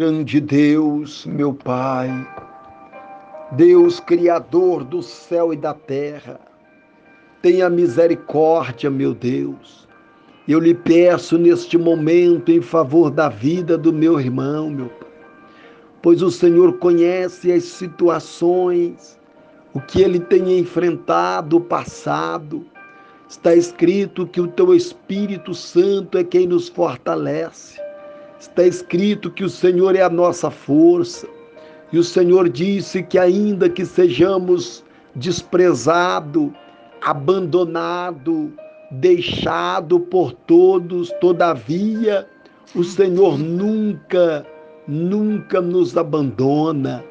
Grande Deus, meu Pai, Deus Criador do céu e da terra, tenha misericórdia, meu Deus. Eu lhe peço neste momento em favor da vida do meu irmão, meu Pai, pois o Senhor conhece as situações, o que ele tem enfrentado, o passado. Está escrito que o teu Espírito Santo é quem nos fortalece. Está escrito que o Senhor é a nossa força. E o Senhor disse que, ainda que sejamos desprezado, abandonado, deixado por todos, todavia, o Senhor nunca, nunca nos abandona.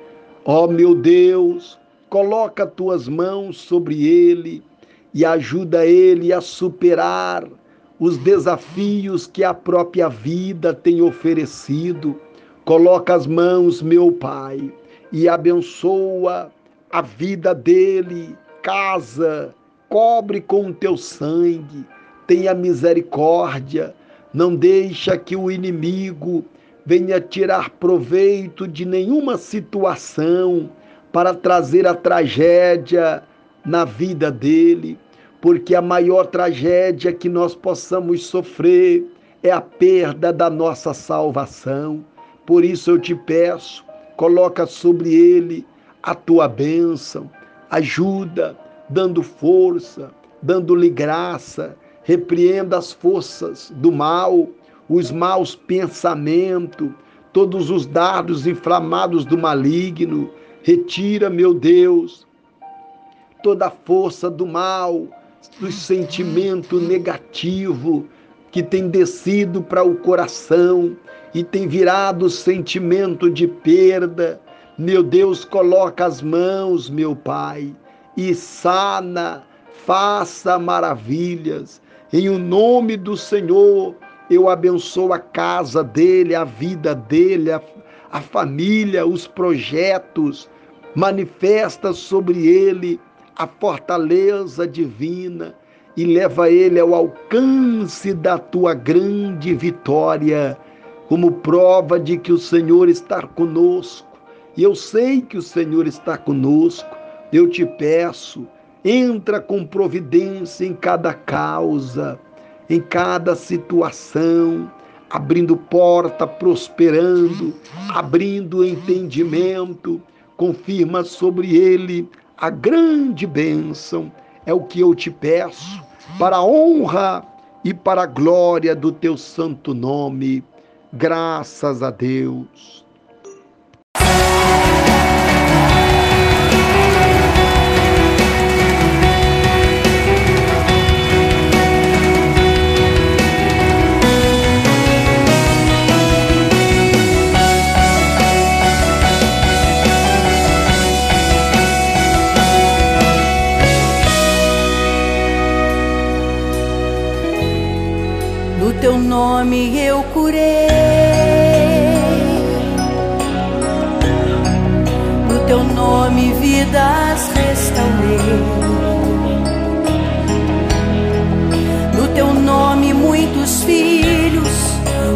Ó oh, meu Deus, coloca tuas mãos sobre ele e ajuda ele a superar os desafios que a própria vida tem oferecido. Coloca as mãos, meu Pai, e abençoa a vida dele, casa, cobre com o teu sangue, tenha misericórdia, não deixa que o inimigo venha tirar proveito de nenhuma situação para trazer a tragédia na vida dele porque a maior tragédia que nós possamos sofrer é a perda da nossa salvação. Por isso eu te peço, coloca sobre ele a tua bênção, ajuda, dando força, dando-lhe graça, repreenda as forças do mal, os maus pensamentos, todos os dardos inflamados do maligno. Retira, meu Deus, toda a força do mal, do sentimento negativo que tem descido para o coração e tem virado sentimento de perda. Meu Deus, coloca as mãos, meu Pai, e sana, faça maravilhas. Em o nome do Senhor, eu abençoo a casa dele, a vida dele, a, a família, os projetos. Manifesta sobre ele a fortaleza divina e leva ele ao alcance da tua grande vitória, como prova de que o Senhor está conosco. E eu sei que o Senhor está conosco. Eu te peço, entra com providência em cada causa, em cada situação, abrindo porta, prosperando, abrindo entendimento, confirma sobre ele a grande bênção é o que eu te peço, para a honra e para a glória do teu santo nome. Graças a Deus. Nome eu curei, no teu nome vidas restaurei, no teu nome muitos filhos,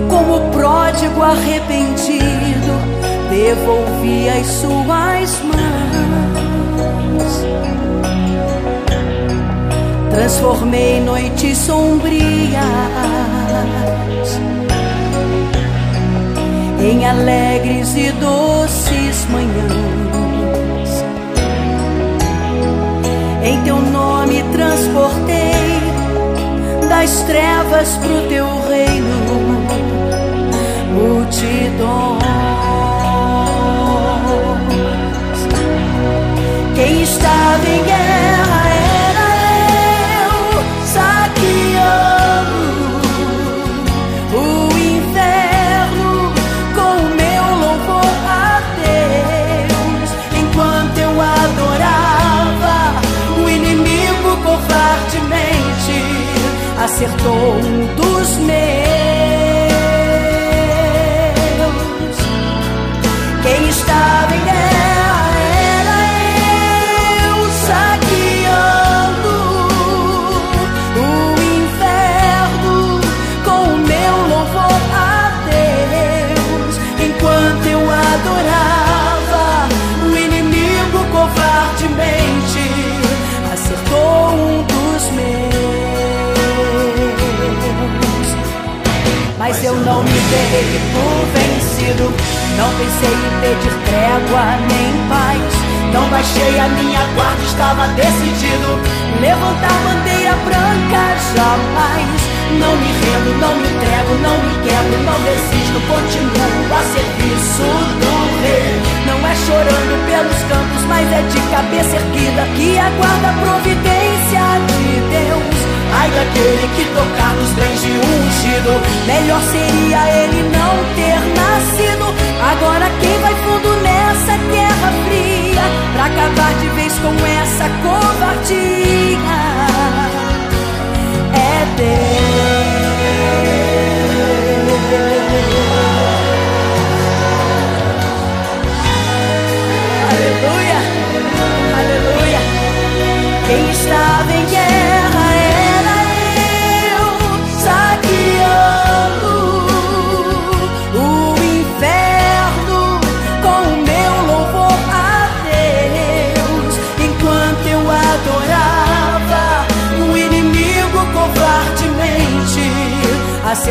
como pródigo arrependido, devolvi as suas mãos transformei noites sombrias em alegres e doces manhãs. Em teu nome transportei das trevas pro teu reino multidões. Acertou dei por vencido. Não pensei em pedir trégua nem paz. Não baixei a minha guarda, estava decidido. Levantar bandeira branca jamais. Não me rendo, não me entrego, não me quebro, não desisto, continuo a serviço do rei. Não é chorando pelos campos, mas é de cabeça erguida que aguarda a providência de Deus. Ai daquele que tocar nos bens de ungido, melhor seria ele não ter nascido. Agora quem vai fundo nessa guerra fria, pra acabar de vez com essa covardia? é Aleluia, aleluia. Quem estava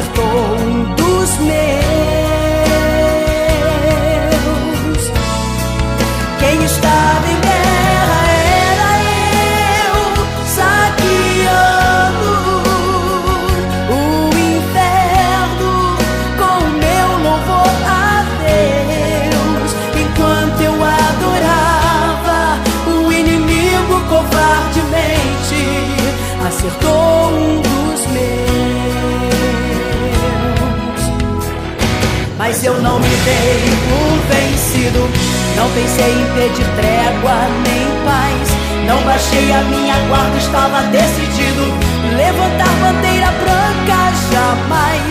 acertou um dos meus. Quem estava em guerra era eu, saqueando o inferno com meu louvor a Deus. Enquanto eu adorava, o inimigo covardemente acertou um dos Mas eu não me dei por vencido. Não pensei em pedir trégua nem paz. Não baixei a minha guarda, estava decidido. Levantar bandeira branca jamais.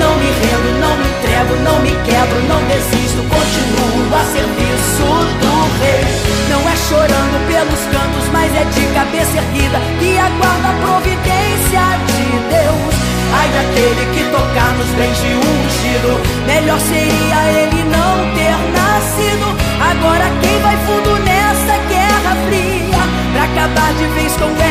Não me rendo, não me entrego, não me quebro, não desisto. Continuo a serviço do rei. Não é chorando pelos cantos, mas é de cabeça erguida que aguarda a providência de Deus. Ai daquele que tocar nos bens de um ungido Melhor seria ele não ter nascido. Agora quem vai fundo nessa guerra fria? Pra acabar de vez com ela